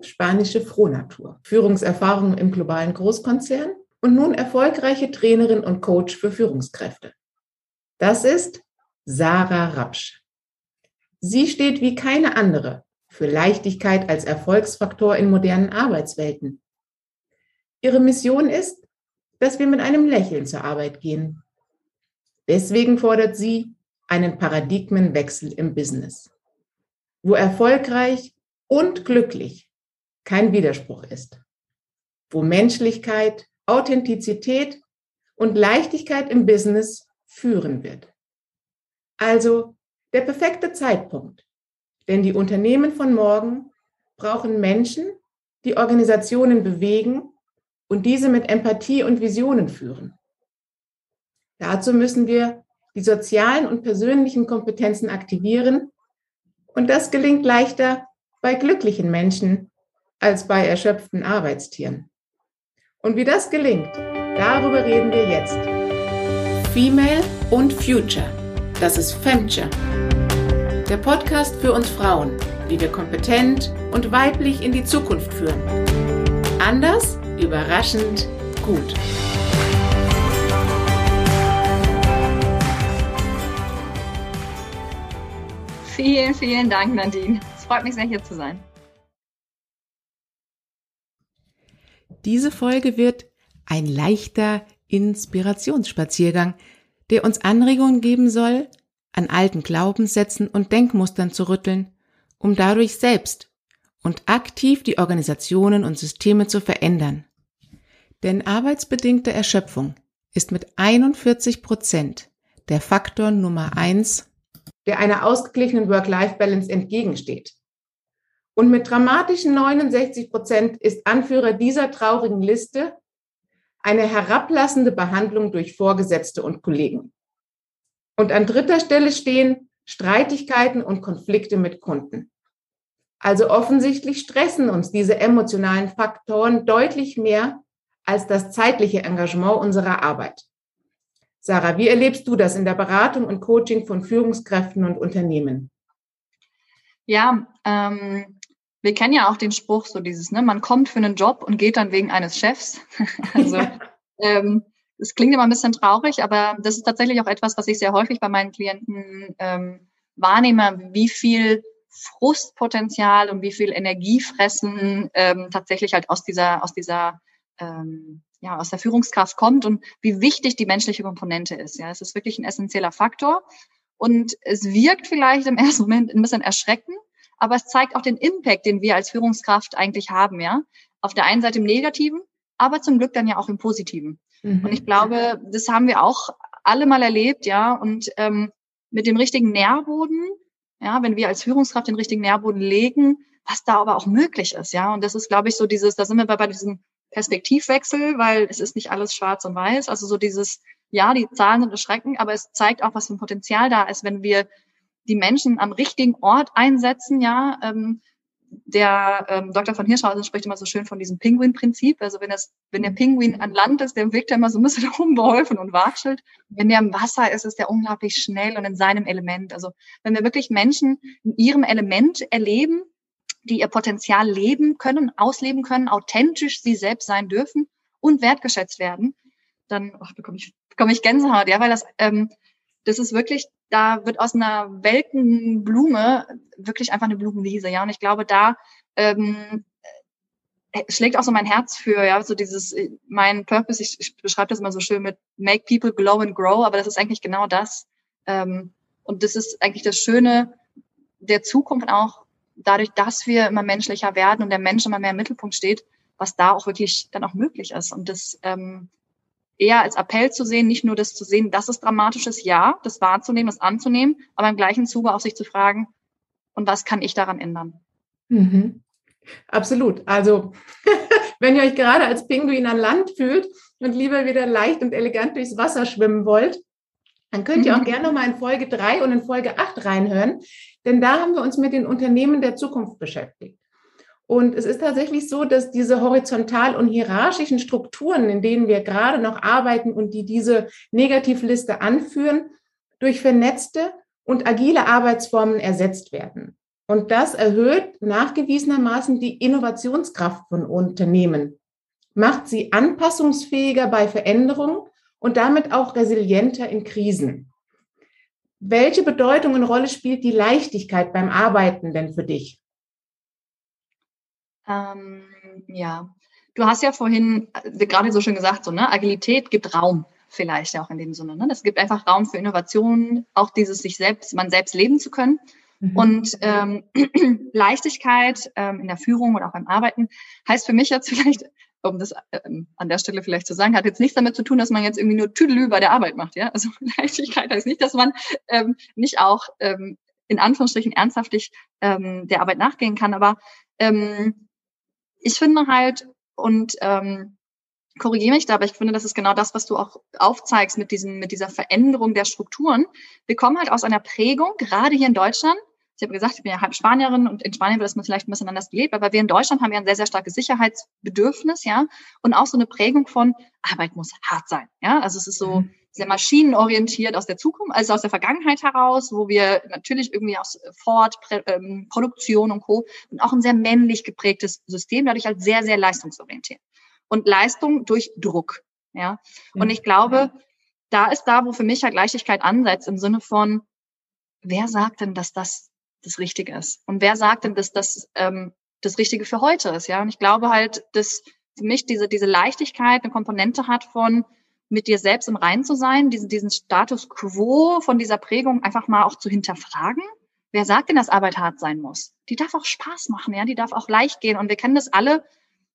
spanische Frohnatur, Führungserfahrung im globalen Großkonzern und nun erfolgreiche Trainerin und Coach für Führungskräfte. Das ist Sarah Rapsch. Sie steht wie keine andere für Leichtigkeit als Erfolgsfaktor in modernen Arbeitswelten. Ihre Mission ist, dass wir mit einem Lächeln zur Arbeit gehen. Deswegen fordert sie einen Paradigmenwechsel im Business, wo erfolgreich und glücklich kein Widerspruch ist, wo Menschlichkeit, Authentizität und Leichtigkeit im Business führen wird. Also der perfekte Zeitpunkt, denn die Unternehmen von morgen brauchen Menschen, die Organisationen bewegen und diese mit Empathie und Visionen führen. Dazu müssen wir die sozialen und persönlichen Kompetenzen aktivieren und das gelingt leichter bei glücklichen Menschen als bei erschöpften Arbeitstieren. Und wie das gelingt, darüber reden wir jetzt. Female und Future. Das ist Femture. Der Podcast für uns Frauen, wie wir kompetent und weiblich in die Zukunft führen. Anders, überraschend, gut. Vielen, vielen Dank, Nadine. Es freut mich sehr, hier zu sein. Diese Folge wird ein leichter Inspirationsspaziergang, der uns Anregungen geben soll, an alten Glaubenssätzen und Denkmustern zu rütteln, um dadurch selbst und aktiv die Organisationen und Systeme zu verändern. Denn arbeitsbedingte Erschöpfung ist mit 41 Prozent der Faktor Nummer eins, der einer ausgeglichenen Work-Life-Balance entgegensteht. Und mit dramatischen 69 Prozent ist Anführer dieser traurigen Liste eine herablassende Behandlung durch Vorgesetzte und Kollegen. Und an dritter Stelle stehen Streitigkeiten und Konflikte mit Kunden. Also offensichtlich stressen uns diese emotionalen Faktoren deutlich mehr als das zeitliche Engagement unserer Arbeit. Sarah, wie erlebst du das in der Beratung und Coaching von Führungskräften und Unternehmen? Ja, ähm, wir kennen ja auch den Spruch, so dieses, ne, man kommt für einen Job und geht dann wegen eines Chefs. also ähm, es klingt immer ein bisschen traurig, aber das ist tatsächlich auch etwas, was ich sehr häufig bei meinen Klienten ähm, wahrnehme, wie viel Frustpotenzial und wie viel Energiefressen ähm, tatsächlich halt aus dieser, aus dieser, ähm, ja, aus der Führungskraft kommt und wie wichtig die menschliche Komponente ist. Ja, es ist wirklich ein essentieller Faktor und es wirkt vielleicht im ersten Moment ein bisschen erschreckend, aber es zeigt auch den Impact, den wir als Führungskraft eigentlich haben. Ja, auf der einen Seite im Negativen, aber zum Glück dann ja auch im Positiven. Mhm. Und ich glaube, das haben wir auch alle mal erlebt, ja. Und ähm, mit dem richtigen Nährboden, ja, wenn wir als Führungskraft den richtigen Nährboden legen, was da aber auch möglich ist, ja. Und das ist, glaube ich, so dieses, da sind wir bei, bei diesem Perspektivwechsel, weil es ist nicht alles schwarz und weiß. Also so dieses, ja, die Zahlen sind erschreckend, aber es zeigt auch, was für ein Potenzial da ist, wenn wir die Menschen am richtigen Ort einsetzen, ja, ähm, der ähm, Dr. von Hirschhausen spricht immer so schön von diesem Pinguin-Prinzip. Also wenn das, wenn der Pinguin an Land ist, der wirkt ja immer so ein bisschen unbeholfen und watschelt. Wenn der im Wasser ist, ist der unglaublich schnell und in seinem Element. Also wenn wir wirklich Menschen in ihrem Element erleben, die ihr Potenzial leben können, ausleben können, authentisch sie selbst sein dürfen und wertgeschätzt werden, dann oh, bekomme ich, bekomme ich Gänsehaut, ja, weil das ähm, das ist wirklich, da wird aus einer welken Blume wirklich einfach eine Blumenwiese, ja. Und ich glaube, da ähm, äh, schlägt auch so mein Herz für, ja, so dieses, äh, mein Purpose, ich, ich beschreibe das immer so schön mit make people glow and grow, aber das ist eigentlich genau das. Ähm, und das ist eigentlich das Schöne der Zukunft auch, dadurch, dass wir immer menschlicher werden und der Mensch immer mehr im Mittelpunkt steht, was da auch wirklich dann auch möglich ist. Und das ähm, eher als Appell zu sehen, nicht nur das zu sehen, dass es dramatisch ist, ja, das wahrzunehmen, das anzunehmen, aber im gleichen Zuge auch sich zu fragen, und was kann ich daran ändern? Mhm. Absolut. Also, wenn ihr euch gerade als Pinguin an Land fühlt und lieber wieder leicht und elegant durchs Wasser schwimmen wollt, dann könnt ihr auch mhm. gerne nochmal in Folge 3 und in Folge 8 reinhören, denn da haben wir uns mit den Unternehmen der Zukunft beschäftigt. Und es ist tatsächlich so, dass diese horizontal und hierarchischen Strukturen, in denen wir gerade noch arbeiten und die diese Negativliste anführen, durch vernetzte und agile Arbeitsformen ersetzt werden. Und das erhöht nachgewiesenermaßen die Innovationskraft von Unternehmen, macht sie anpassungsfähiger bei Veränderungen und damit auch resilienter in Krisen. Welche Bedeutung und Rolle spielt die Leichtigkeit beim Arbeiten denn für dich? Ähm, ja, du hast ja vorhin äh, gerade so schön gesagt, so, ne, Agilität gibt Raum vielleicht auch in dem Sinne. Ne? Das gibt einfach Raum für Innovationen, auch dieses sich selbst, man selbst leben zu können. Mhm. Und ähm, Leichtigkeit ähm, in der Führung oder auch beim Arbeiten heißt für mich jetzt vielleicht, um das ähm, an der Stelle vielleicht zu sagen, hat jetzt nichts damit zu tun, dass man jetzt irgendwie nur Tüdelü bei der Arbeit macht. Ja, also Leichtigkeit heißt nicht, dass man ähm, nicht auch ähm, in Anführungsstrichen ernsthaftig ähm, der Arbeit nachgehen kann. Aber ähm, ich finde halt und ähm, korrigiere mich da, aber ich finde, das ist genau das, was du auch aufzeigst mit diesem, mit dieser Veränderung der Strukturen. Wir kommen halt aus einer Prägung, gerade hier in Deutschland. Ich habe gesagt, ich bin ja halb Spanierin und in Spanien wird das vielleicht ein bisschen anders gelebt, aber wir in Deutschland haben ja ein sehr, sehr starkes Sicherheitsbedürfnis, ja, und auch so eine Prägung von Arbeit muss hart sein, ja. Also es ist so mhm. Sehr maschinenorientiert aus der Zukunft, also aus der Vergangenheit heraus, wo wir natürlich irgendwie aus Ford, ähm, Produktion und Co. und auch ein sehr männlich geprägtes System, dadurch halt sehr, sehr leistungsorientiert und Leistung durch Druck. Ja. Und ich glaube, da ist da, wo für mich ja Leichtigkeit ansetzt, im Sinne von, wer sagt denn, dass das das Richtige ist? Und wer sagt denn, dass das ähm, das Richtige für heute ist? Ja. Und ich glaube halt, dass für mich diese, diese Leichtigkeit eine Komponente hat von, mit dir selbst im Rein zu sein, diesen, diesen Status quo von dieser Prägung einfach mal auch zu hinterfragen. Wer sagt denn, dass Arbeit hart sein muss? Die darf auch Spaß machen, ja, die darf auch leicht gehen. Und wir kennen das alle,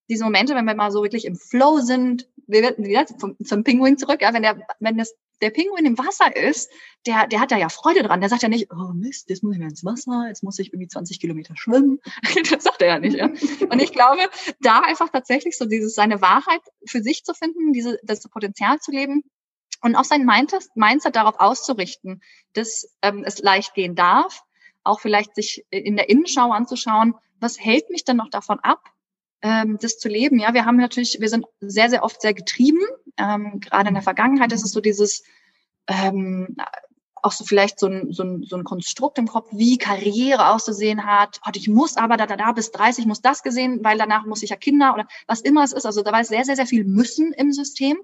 diese Momente, wenn wir mal so wirklich im Flow sind, wir, wieder zum, zum Pinguin zurück, ja, wenn der, wenn das, der Pinguin im Wasser ist, der, der hat da ja Freude dran. Der sagt ja nicht, oh Mist, jetzt muss ich mal ins Wasser, jetzt muss ich irgendwie 20 Kilometer schwimmen. das sagt er ja nicht, ja. Und ich glaube, da einfach tatsächlich so dieses, seine Wahrheit für sich zu finden, diese, das Potenzial zu leben, und auch sein Mindset, Mindset darauf auszurichten, dass ähm, es leicht gehen darf, auch vielleicht sich in der Innenschau anzuschauen, was hält mich denn noch davon ab, ähm, das zu leben. Ja, wir haben natürlich, wir sind sehr, sehr oft sehr getrieben. Ähm, gerade in der Vergangenheit ist es so dieses, ähm, auch so vielleicht so ein, so, ein, so ein Konstrukt im Kopf, wie Karriere auszusehen hat. Oh, ich muss aber da, da, da bis 30 muss das gesehen, weil danach muss ich ja Kinder oder was immer es ist. Also da war es sehr, sehr, sehr viel Müssen im System.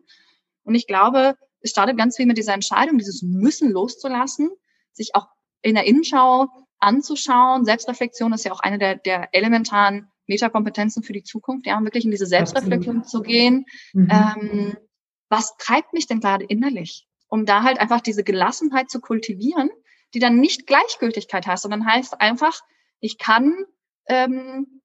Und ich glaube, es startet ganz viel mit dieser Entscheidung, dieses Müssen loszulassen, sich auch in der Innenschau anzuschauen. Selbstreflexion ist ja auch eine der, der elementaren Metakompetenzen für die Zukunft, ja, wirklich in diese Selbstreflexion zu gehen. Mhm. Ähm, was treibt mich denn gerade innerlich? Um da halt einfach diese Gelassenheit zu kultivieren, die dann nicht Gleichgültigkeit heißt, sondern heißt einfach, ich kann ähm,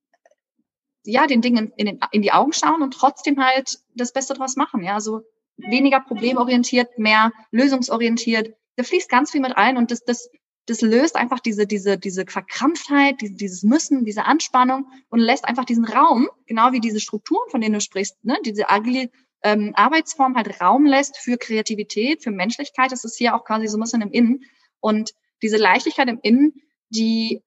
ja den Dingen in, in, in die Augen schauen und trotzdem halt das Beste draus machen. Ja, also weniger problemorientiert, mehr lösungsorientiert. Da fließt ganz viel mit ein und das, das das löst einfach diese, diese, diese Verkrampftheit, diese, dieses Müssen, diese Anspannung und lässt einfach diesen Raum, genau wie diese Strukturen, von denen du sprichst, ne, diese agile ähm, Arbeitsform halt Raum lässt für Kreativität, für Menschlichkeit. Das ist hier auch quasi so ein bisschen im Innen. Und diese Leichtigkeit im Innen, die,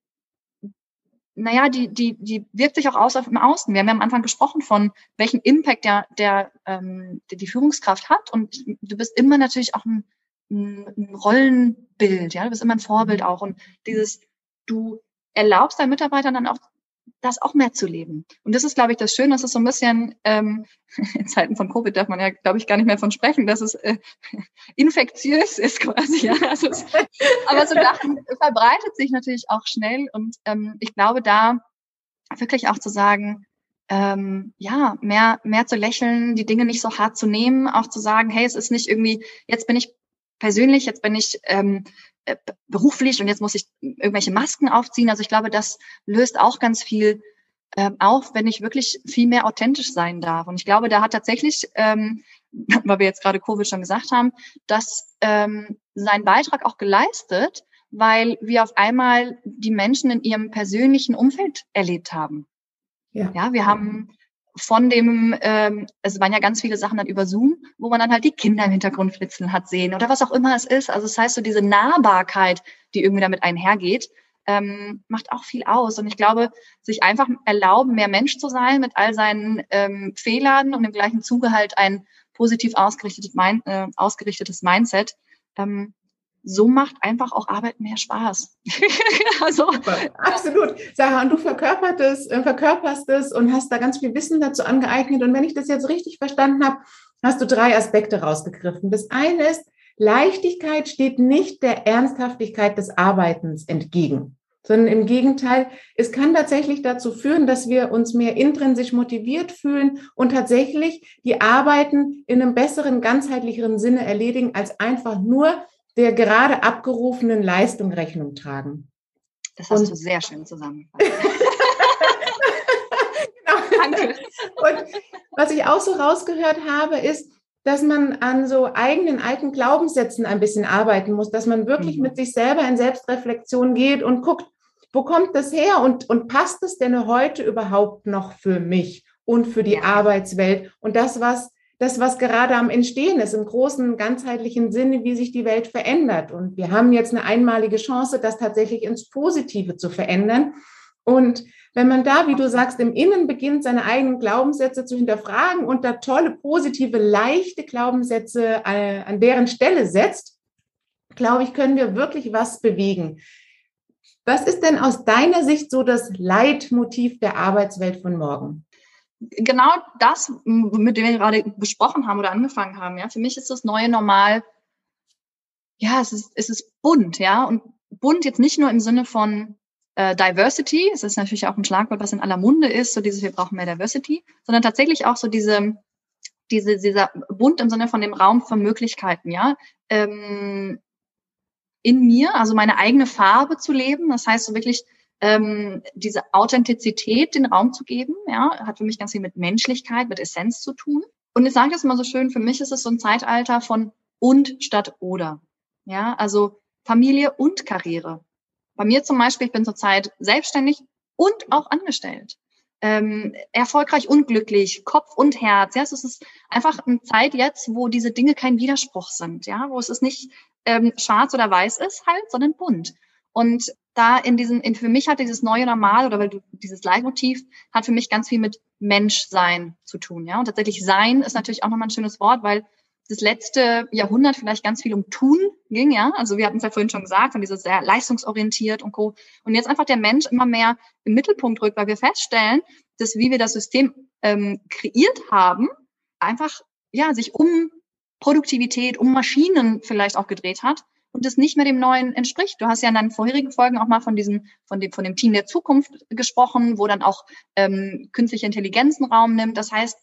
naja, die, die, die wirkt sich auch aus auf im Außen. Wir haben ja am Anfang gesprochen von welchen Impact der, der, ähm, der die Führungskraft hat. Und du bist immer natürlich auch ein ein Rollenbild, ja, du bist immer ein Vorbild auch und dieses, du erlaubst deinen Mitarbeitern dann auch das auch mehr zu leben. Und das ist, glaube ich, das Schöne, dass es so ein bisschen, ähm, in Zeiten von Covid darf man ja, glaube ich, gar nicht mehr von sprechen, dass es äh, infektiös ist quasi. Ja? Also es, aber so Sachen verbreitet sich natürlich auch schnell und ähm, ich glaube, da wirklich auch zu sagen, ähm, ja, mehr, mehr zu lächeln, die Dinge nicht so hart zu nehmen, auch zu sagen, hey, es ist nicht irgendwie, jetzt bin ich persönlich, jetzt bin ich ähm, äh, beruflich und jetzt muss ich irgendwelche Masken aufziehen. Also ich glaube, das löst auch ganz viel ähm, auf, wenn ich wirklich viel mehr authentisch sein darf. Und ich glaube, da hat tatsächlich, ähm, weil wir jetzt gerade Covid schon gesagt haben, dass ähm, sein Beitrag auch geleistet, weil wir auf einmal die Menschen in ihrem persönlichen Umfeld erlebt haben. Ja, ja wir haben von dem, ähm, es waren ja ganz viele Sachen dann über Zoom, wo man dann halt die Kinder im Hintergrund flitzen hat sehen oder was auch immer es ist. Also das heißt so diese Nahbarkeit, die irgendwie damit einhergeht, ähm, macht auch viel aus. Und ich glaube, sich einfach erlauben, mehr Mensch zu sein mit all seinen ähm, Fehlern und im gleichen Zuge halt ein positiv ausgerichtetes, Mind, äh, ausgerichtetes Mindset, ähm, so macht einfach auch Arbeit mehr Spaß. also, Absolut. Sarah, und du verkörperst, äh, verkörperst es und hast da ganz viel Wissen dazu angeeignet. Und wenn ich das jetzt richtig verstanden habe, hast du drei Aspekte rausgegriffen. Das eine ist, Leichtigkeit steht nicht der Ernsthaftigkeit des Arbeitens entgegen, sondern im Gegenteil, es kann tatsächlich dazu führen, dass wir uns mehr intrinsisch motiviert fühlen und tatsächlich die Arbeiten in einem besseren, ganzheitlicheren Sinne erledigen, als einfach nur der gerade abgerufenen Leistung Rechnung tragen. Das hast und, du sehr schön zusammengefasst. genau. Danke. Und was ich auch so rausgehört habe, ist, dass man an so eigenen alten Glaubenssätzen ein bisschen arbeiten muss, dass man wirklich mhm. mit sich selber in Selbstreflexion geht und guckt, wo kommt das her und, und passt es denn heute überhaupt noch für mich und für die ja. Arbeitswelt und das, was das, was gerade am Entstehen ist, im großen, ganzheitlichen Sinne, wie sich die Welt verändert. Und wir haben jetzt eine einmalige Chance, das tatsächlich ins Positive zu verändern. Und wenn man da, wie du sagst, im Innen beginnt, seine eigenen Glaubenssätze zu hinterfragen und da tolle, positive, leichte Glaubenssätze äh, an deren Stelle setzt, glaube ich, können wir wirklich was bewegen. Was ist denn aus deiner Sicht so das Leitmotiv der Arbeitswelt von morgen? Genau das, mit dem wir gerade besprochen haben oder angefangen haben, ja, für mich ist das neue Normal, ja, es ist, es ist bunt, ja, und bunt jetzt nicht nur im Sinne von äh, Diversity, es ist natürlich auch ein Schlagwort, was in aller Munde ist, so dieses, wir brauchen mehr Diversity, sondern tatsächlich auch so diese, diese, dieser bunt im Sinne von dem Raum für Möglichkeiten, ja, ähm, in mir, also meine eigene Farbe zu leben, das heißt so wirklich ähm, diese Authentizität den Raum zu geben, ja, hat für mich ganz viel mit Menschlichkeit, mit Essenz zu tun. Und ich sage das mal so schön, für mich ist es so ein Zeitalter von und statt oder. Ja, also Familie und Karriere. Bei mir zum Beispiel, ich bin zurzeit selbstständig und auch angestellt. Ähm, erfolgreich und glücklich, Kopf und Herz. Ja, es ist einfach eine Zeit jetzt, wo diese Dinge kein Widerspruch sind, ja, wo es ist nicht ähm, schwarz oder weiß ist halt, sondern bunt. Und da in diesem, in, für mich hat dieses neue Normal oder dieses Leitmotiv hat für mich ganz viel mit Menschsein zu tun, ja. Und tatsächlich sein ist natürlich auch nochmal ein schönes Wort, weil das letzte Jahrhundert vielleicht ganz viel um Tun ging, ja. Also wir hatten es ja vorhin schon gesagt, von dieses sehr leistungsorientiert und co. Und jetzt einfach der Mensch immer mehr im Mittelpunkt rückt, weil wir feststellen, dass wie wir das System ähm, kreiert haben, einfach ja sich um Produktivität, um Maschinen vielleicht auch gedreht hat und es nicht mehr dem Neuen entspricht. Du hast ja in deinen vorherigen Folgen auch mal von diesem, von dem, von dem Team der Zukunft gesprochen, wo dann auch ähm, künstliche Intelligenz einen Raum nimmt. Das heißt,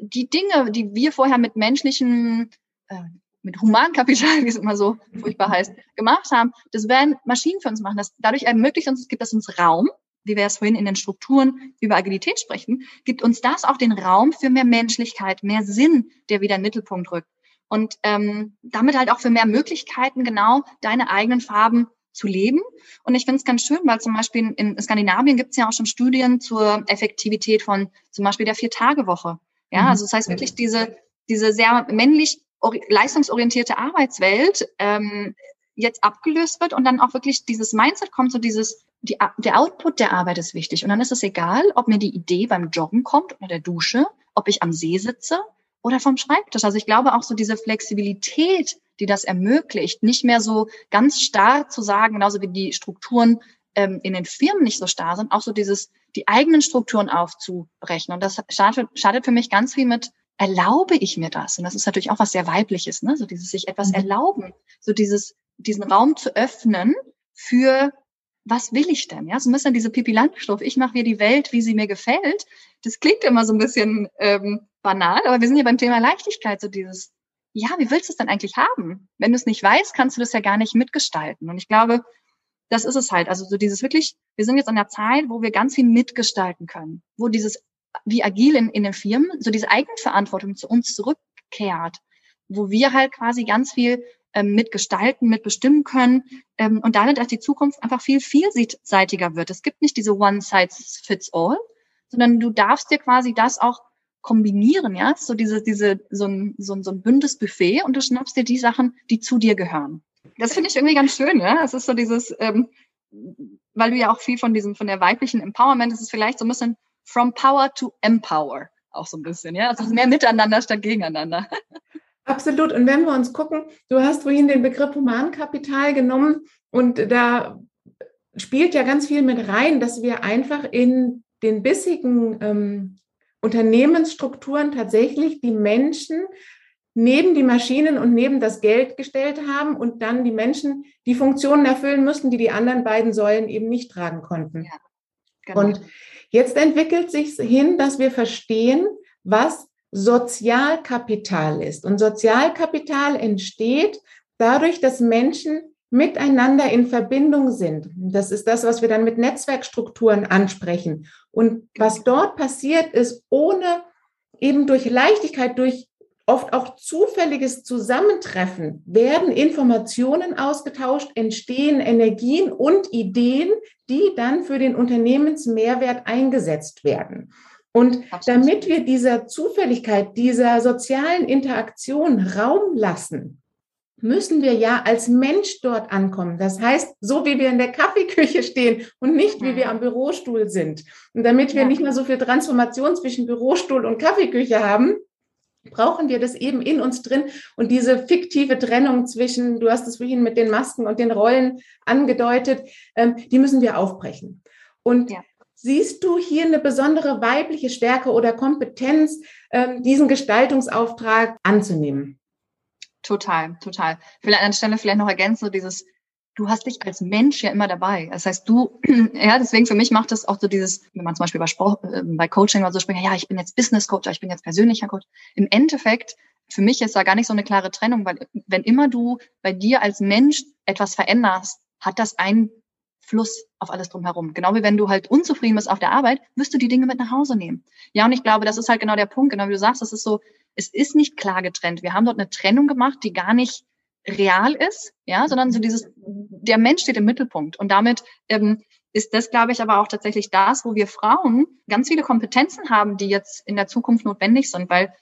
die Dinge, die wir vorher mit menschlichen, äh, mit Humankapital, wie es immer so furchtbar heißt, gemacht haben, das werden Maschinen für uns machen. Das, dadurch ermöglicht uns, gibt es uns Raum, wie wir es vorhin in den Strukturen über Agilität sprechen, gibt uns das auch den Raum für mehr Menschlichkeit, mehr Sinn, der wieder in den Mittelpunkt rückt und ähm, damit halt auch für mehr Möglichkeiten, genau deine eigenen Farben zu leben. Und ich finde es ganz schön, weil zum Beispiel in Skandinavien gibt es ja auch schon Studien zur Effektivität von zum Beispiel der Vier-Tage-Woche. Ja, mhm. also das heißt wirklich diese, diese sehr männlich leistungsorientierte Arbeitswelt ähm, jetzt abgelöst wird und dann auch wirklich dieses Mindset kommt, so dieses, die, der Output der Arbeit ist wichtig. Und dann ist es egal, ob mir die Idee beim Joggen kommt oder der Dusche, ob ich am See sitze oder vom Schreibtisch. Also ich glaube auch so diese Flexibilität, die das ermöglicht, nicht mehr so ganz starr zu sagen, genauso wie die Strukturen ähm, in den Firmen nicht so starr sind, auch so dieses, die eigenen Strukturen aufzubrechen. Und das schadet, schadet für mich ganz viel mit, erlaube ich mir das? Und das ist natürlich auch was sehr weibliches, ne? So dieses sich etwas mhm. erlauben, so dieses, diesen Raum zu öffnen für was will ich denn? Ja, so ein bisschen diese Pipi Landstoff. Ich mache mir die Welt, wie sie mir gefällt. Das klingt immer so ein bisschen ähm, banal, aber wir sind ja beim Thema Leichtigkeit, so dieses, ja, wie willst du es denn eigentlich haben? Wenn du es nicht weißt, kannst du das ja gar nicht mitgestalten. Und ich glaube, das ist es halt. Also so dieses wirklich, wir sind jetzt an der Zeit, wo wir ganz viel mitgestalten können, wo dieses, wie agil in, in den Firmen, so diese Eigenverantwortung zu uns zurückkehrt, wo wir halt quasi ganz viel ähm, mitgestalten, mitbestimmen können ähm, und damit auch die Zukunft einfach viel vielseitiger wird. Es gibt nicht diese One Size Fits All, sondern du darfst dir quasi das auch kombinieren, ja, so diese, diese, so ein, so ein, so ein bündes Buffet und du schnappst dir die Sachen, die zu dir gehören. Das finde ich irgendwie ganz schön, ja. Es ist so dieses, ähm, weil du ja auch viel von diesem, von der weiblichen Empowerment, es ist vielleicht so ein bisschen from power to empower, auch so ein bisschen, ja. Also mehr miteinander statt gegeneinander. Absolut. Und wenn wir uns gucken, du hast vorhin den Begriff Humankapital genommen und da spielt ja ganz viel mit rein, dass wir einfach in den bissigen ähm, Unternehmensstrukturen tatsächlich die Menschen neben die Maschinen und neben das Geld gestellt haben und dann die Menschen die Funktionen erfüllen mussten, die die anderen beiden Säulen eben nicht tragen konnten. Ja, genau. Und jetzt entwickelt sich hin, dass wir verstehen, was Sozialkapital ist. Und Sozialkapital entsteht dadurch, dass Menschen miteinander in Verbindung sind. Das ist das, was wir dann mit Netzwerkstrukturen ansprechen. Und was dort passiert ist, ohne eben durch Leichtigkeit, durch oft auch zufälliges Zusammentreffen, werden Informationen ausgetauscht, entstehen Energien und Ideen, die dann für den Unternehmensmehrwert eingesetzt werden. Und damit wir dieser Zufälligkeit, dieser sozialen Interaktion Raum lassen, müssen wir ja als Mensch dort ankommen. Das heißt, so wie wir in der Kaffeeküche stehen und nicht wie wir am Bürostuhl sind. Und damit wir ja. nicht mehr so viel Transformation zwischen Bürostuhl und Kaffeeküche haben, brauchen wir das eben in uns drin und diese fiktive Trennung zwischen, du hast es vorhin mit den Masken und den Rollen angedeutet, ähm, die müssen wir aufbrechen. Und ja. siehst du hier eine besondere weibliche Stärke oder Kompetenz, ähm, diesen Gestaltungsauftrag anzunehmen? Total, total. Vielleicht an der Stelle vielleicht noch ergänzen, so dieses, du hast dich als Mensch ja immer dabei. Das heißt, du, ja, deswegen für mich macht das auch so dieses, wenn man zum Beispiel bei, Sport, äh, bei Coaching oder so spricht, ja, ich bin jetzt Business Coach, ich bin jetzt persönlicher Coach. Im Endeffekt, für mich ist da gar nicht so eine klare Trennung, weil wenn immer du bei dir als Mensch etwas veränderst, hat das einen Fluss auf alles drumherum. Genau wie wenn du halt unzufrieden bist auf der Arbeit, wirst du die Dinge mit nach Hause nehmen. Ja, und ich glaube, das ist halt genau der Punkt, genau wie du sagst, das ist so, es ist nicht klar getrennt. Wir haben dort eine Trennung gemacht, die gar nicht real ist, ja, sondern so dieses, der Mensch steht im Mittelpunkt. Und damit ähm, ist das, glaube ich, aber auch tatsächlich das, wo wir Frauen ganz viele Kompetenzen haben, die jetzt in der Zukunft notwendig sind, weil,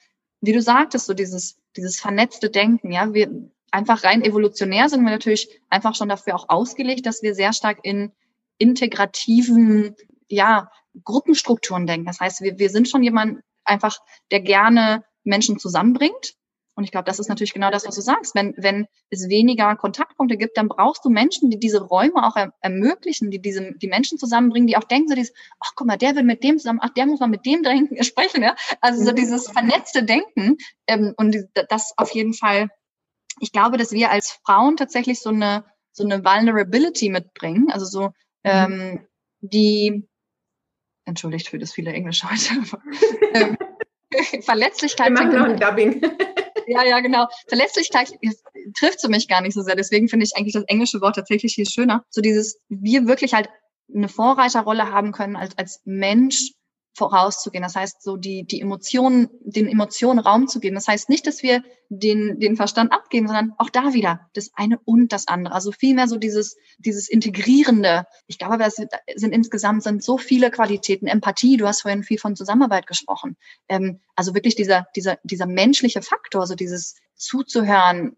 wie du sagtest, so dieses, dieses vernetzte Denken, ja, wir einfach rein evolutionär sind wir natürlich einfach schon dafür auch ausgelegt, dass wir sehr stark in integrativen, ja, Gruppenstrukturen denken. Das heißt, wir, wir sind schon jemand einfach, der gerne Menschen zusammenbringt. Und ich glaube, das ist natürlich genau das, was du sagst. Wenn, wenn es weniger Kontaktpunkte gibt, dann brauchst du Menschen, die diese Räume auch er, ermöglichen, die diese, die Menschen zusammenbringen, die auch denken so dieses, ach guck mal, der will mit dem zusammen, ach, der muss mal mit dem denken, sprechen, ja. Also so mhm. dieses vernetzte Denken. Ähm, und das auf jeden Fall, ich glaube, dass wir als Frauen tatsächlich so eine, so eine Vulnerability mitbringen. Also so, mhm. ähm, die, entschuldigt für das viele Englisch heute. ähm, Verletzlichkeit. Wir machen noch ein Dubbing. ja, ja, genau. Verletzlichkeit trifft für mich gar nicht so sehr. Deswegen finde ich eigentlich das englische Wort tatsächlich viel schöner. So dieses, wir wirklich halt eine Vorreiterrolle haben können als, als Mensch vorauszugehen. Das heißt, so die, die Emotionen, den Emotionen Raum zu geben. Das heißt nicht, dass wir den, den Verstand abgeben, sondern auch da wieder das eine und das andere. Also vielmehr so dieses, dieses Integrierende. Ich glaube, das sind insgesamt sind so viele Qualitäten. Empathie, du hast vorhin viel von Zusammenarbeit gesprochen. Ähm, also wirklich dieser, dieser, dieser menschliche Faktor, so dieses zuzuhören,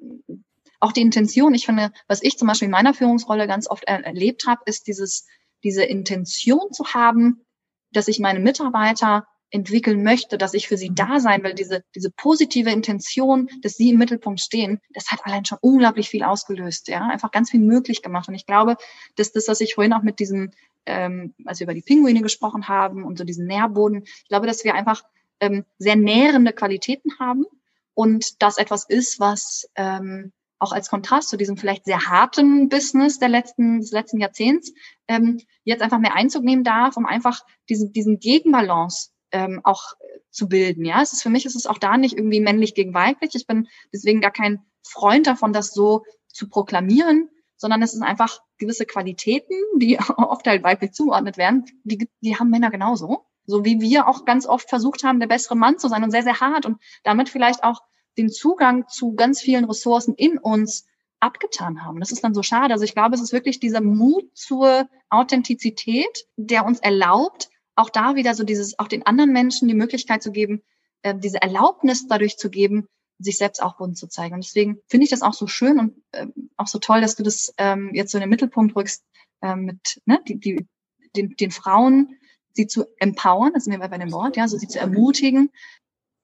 auch die Intention. Ich finde, was ich zum Beispiel in meiner Führungsrolle ganz oft erlebt habe, ist dieses, diese Intention zu haben, dass ich meine Mitarbeiter entwickeln möchte, dass ich für sie da sein will, diese, diese positive Intention, dass sie im Mittelpunkt stehen, das hat allein schon unglaublich viel ausgelöst, ja, einfach ganz viel möglich gemacht. Und ich glaube, dass das, was ich vorhin auch mit diesem, ähm, als wir über die Pinguine gesprochen haben und so diesen Nährboden, ich glaube, dass wir einfach ähm, sehr nährende Qualitäten haben und das etwas ist, was ähm, auch als Kontrast zu diesem vielleicht sehr harten Business der letzten, des letzten Jahrzehnts, ähm, jetzt einfach mehr Einzug nehmen darf, um einfach diesen, diesen Gegenbalance ähm, auch zu bilden. Ja, es ist für mich ist es auch da nicht irgendwie männlich gegen weiblich. Ich bin deswegen gar kein Freund davon, das so zu proklamieren, sondern es sind einfach gewisse Qualitäten, die oft halt weiblich zugeordnet werden, die, die haben Männer genauso. So wie wir auch ganz oft versucht haben, der bessere Mann zu sein und sehr, sehr hart und damit vielleicht auch den Zugang zu ganz vielen Ressourcen in uns abgetan haben. Das ist dann so schade. Also ich glaube, es ist wirklich dieser Mut zur Authentizität, der uns erlaubt, auch da wieder so dieses, auch den anderen Menschen die Möglichkeit zu geben, äh, diese Erlaubnis dadurch zu geben, sich selbst auch bunt zu zeigen. Und deswegen finde ich das auch so schön und äh, auch so toll, dass du das ähm, jetzt so in den Mittelpunkt rückst, äh, mit ne, die, die, den, den Frauen, sie zu empowern, das sind wir bei dem Wort, ja, so sie zu ermutigen,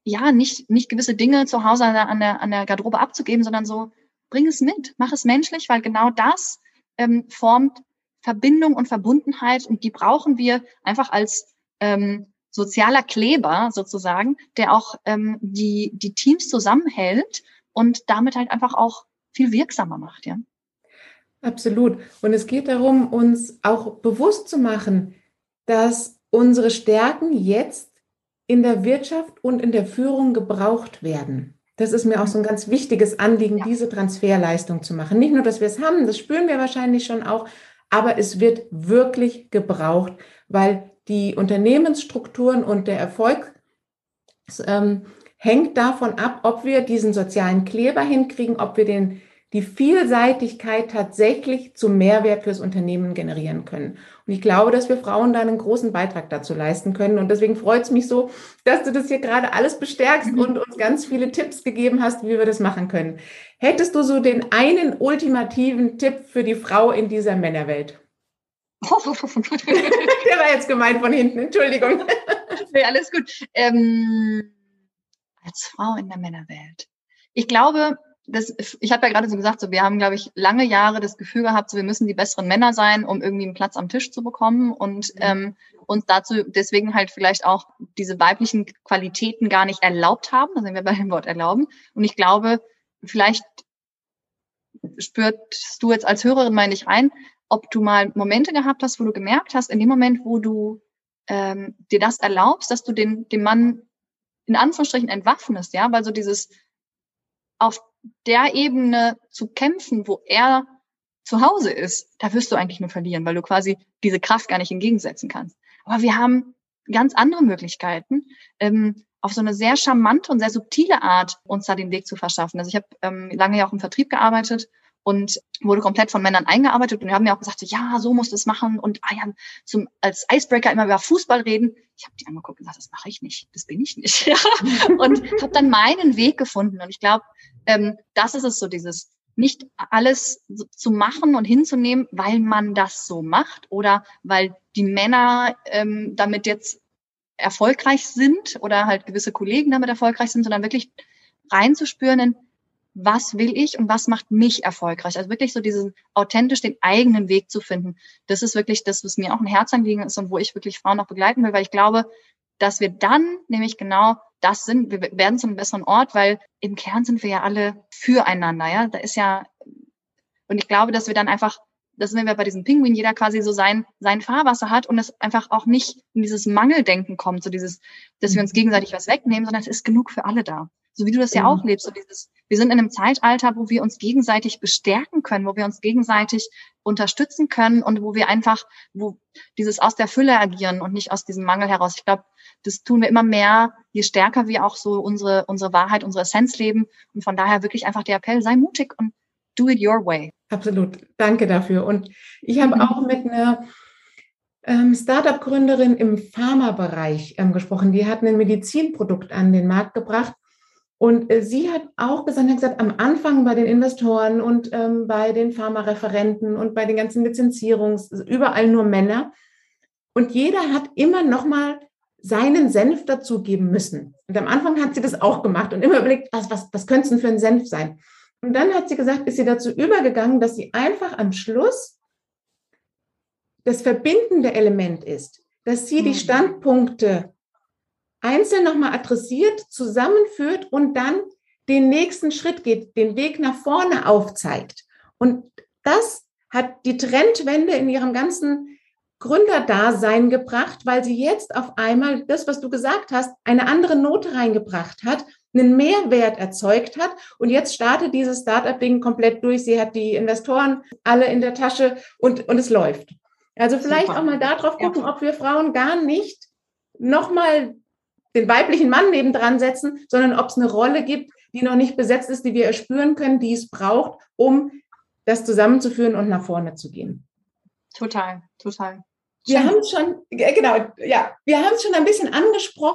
ja, nicht, nicht gewisse Dinge zu Hause an der, an der Garderobe abzugeben, sondern so, bring es mit, mach es menschlich, weil genau das ähm, formt Verbindung und Verbundenheit und die brauchen wir einfach als ähm, sozialer Kleber sozusagen, der auch ähm, die, die Teams zusammenhält und damit halt einfach auch viel wirksamer macht, ja. Absolut. Und es geht darum, uns auch bewusst zu machen, dass unsere Stärken jetzt in der Wirtschaft und in der Führung gebraucht werden. Das ist mir auch so ein ganz wichtiges Anliegen, ja. diese Transferleistung zu machen. Nicht nur, dass wir es haben, das spüren wir wahrscheinlich schon auch, aber es wird wirklich gebraucht, weil die Unternehmensstrukturen und der Erfolg ähm, hängt davon ab, ob wir diesen sozialen Kleber hinkriegen, ob wir den die Vielseitigkeit tatsächlich zum Mehrwert fürs Unternehmen generieren können. Und ich glaube, dass wir Frauen da einen großen Beitrag dazu leisten können. Und deswegen freut es mich so, dass du das hier gerade alles bestärkst mhm. und uns ganz viele Tipps gegeben hast, wie wir das machen können. Hättest du so den einen ultimativen Tipp für die Frau in dieser Männerwelt? Der war jetzt gemeint von hinten, Entschuldigung. Nee, alles gut. Ähm, als Frau in der Männerwelt. Ich glaube, das, ich habe ja gerade so gesagt, so wir haben, glaube ich, lange Jahre das Gefühl gehabt, so wir müssen die besseren Männer sein, um irgendwie einen Platz am Tisch zu bekommen und mhm. ähm, uns dazu deswegen halt vielleicht auch diese weiblichen Qualitäten gar nicht erlaubt haben. Da sind wir bei dem Wort erlauben. Und ich glaube, vielleicht spürst du jetzt als Hörerin mal nicht ein, ob du mal Momente gehabt hast, wo du gemerkt hast, in dem Moment, wo du ähm, dir das erlaubst, dass du den, den Mann in Anführungsstrichen entwaffnest, ja, weil so dieses auf der Ebene zu kämpfen, wo er zu Hause ist, da wirst du eigentlich nur verlieren, weil du quasi diese Kraft gar nicht entgegensetzen kannst. Aber wir haben ganz andere Möglichkeiten, ähm, auf so eine sehr charmante und sehr subtile Art uns da den Weg zu verschaffen. Also ich habe ähm, lange ja auch im Vertrieb gearbeitet und wurde komplett von Männern eingearbeitet und wir haben mir auch gesagt, so, ja, so musst du es machen und ah, ja, zum, als Icebreaker immer über Fußball reden. Ich habe die angeguckt und gesagt, das mache ich nicht, das bin ich nicht. Ja. und habe dann meinen Weg gefunden und ich glaube, ähm, das ist es so, dieses nicht alles zu machen und hinzunehmen, weil man das so macht oder weil die Männer ähm, damit jetzt erfolgreich sind oder halt gewisse Kollegen damit erfolgreich sind, sondern wirklich reinzuspüren in, was will ich und was macht mich erfolgreich. Also wirklich so diesen authentisch den eigenen Weg zu finden. Das ist wirklich das, was mir auch ein Herzanliegen ist und wo ich wirklich Frauen noch begleiten will, weil ich glaube, dass wir dann nämlich genau das sind, wir werden zu einem besseren Ort, weil im Kern sind wir ja alle füreinander, ja. Da ist ja, und ich glaube, dass wir dann einfach, das sind wir bei diesem Pinguin, jeder quasi so sein, sein Fahrwasser hat und es einfach auch nicht in dieses Mangeldenken kommt, so dieses, dass wir uns mhm. gegenseitig was wegnehmen, sondern es ist genug für alle da. So wie du das ja auch lebst, so dieses, wir sind in einem Zeitalter, wo wir uns gegenseitig bestärken können, wo wir uns gegenseitig unterstützen können und wo wir einfach, wo dieses aus der Fülle agieren und nicht aus diesem Mangel heraus. Ich glaube, das tun wir immer mehr, je stärker wir auch so unsere, unsere Wahrheit, unsere Essenz leben. Und von daher wirklich einfach der Appell, sei mutig und do it your way. Absolut. Danke dafür. Und ich habe mhm. auch mit einer ähm, Startup-Gründerin im Pharmabereich ähm, gesprochen. Die hat ein Medizinprodukt an den Markt gebracht. Und äh, sie hat auch gesagt, hat gesagt, am Anfang bei den Investoren und ähm, bei den Pharmareferenten und bei den ganzen Lizenzierungs, überall nur Männer. Und jeder hat immer noch mal seinen Senf dazugeben müssen. Und am Anfang hat sie das auch gemacht und immer überlegt, was, was, was könnte es denn für ein Senf sein? Und dann hat sie gesagt, ist sie dazu übergegangen, dass sie einfach am Schluss das verbindende Element ist, dass sie die mhm. Standpunkte einzeln nochmal adressiert, zusammenführt und dann den nächsten Schritt geht, den Weg nach vorne aufzeigt. Und das hat die Trendwende in ihrem ganzen Gründerdasein gebracht, weil sie jetzt auf einmal das, was du gesagt hast, eine andere Note reingebracht hat, einen Mehrwert erzeugt hat und jetzt startet dieses Startup-Ding komplett durch. Sie hat die Investoren alle in der Tasche und, und es läuft. Also vielleicht Super. auch mal darauf gucken, ja. ob wir Frauen gar nicht nochmal den weiblichen Mann nebendran setzen, sondern ob es eine Rolle gibt, die noch nicht besetzt ist, die wir erspüren können, die es braucht, um das zusammenzuführen und nach vorne zu gehen. Total, total. Wir haben schon, genau, ja, wir haben es schon ein bisschen angesprochen.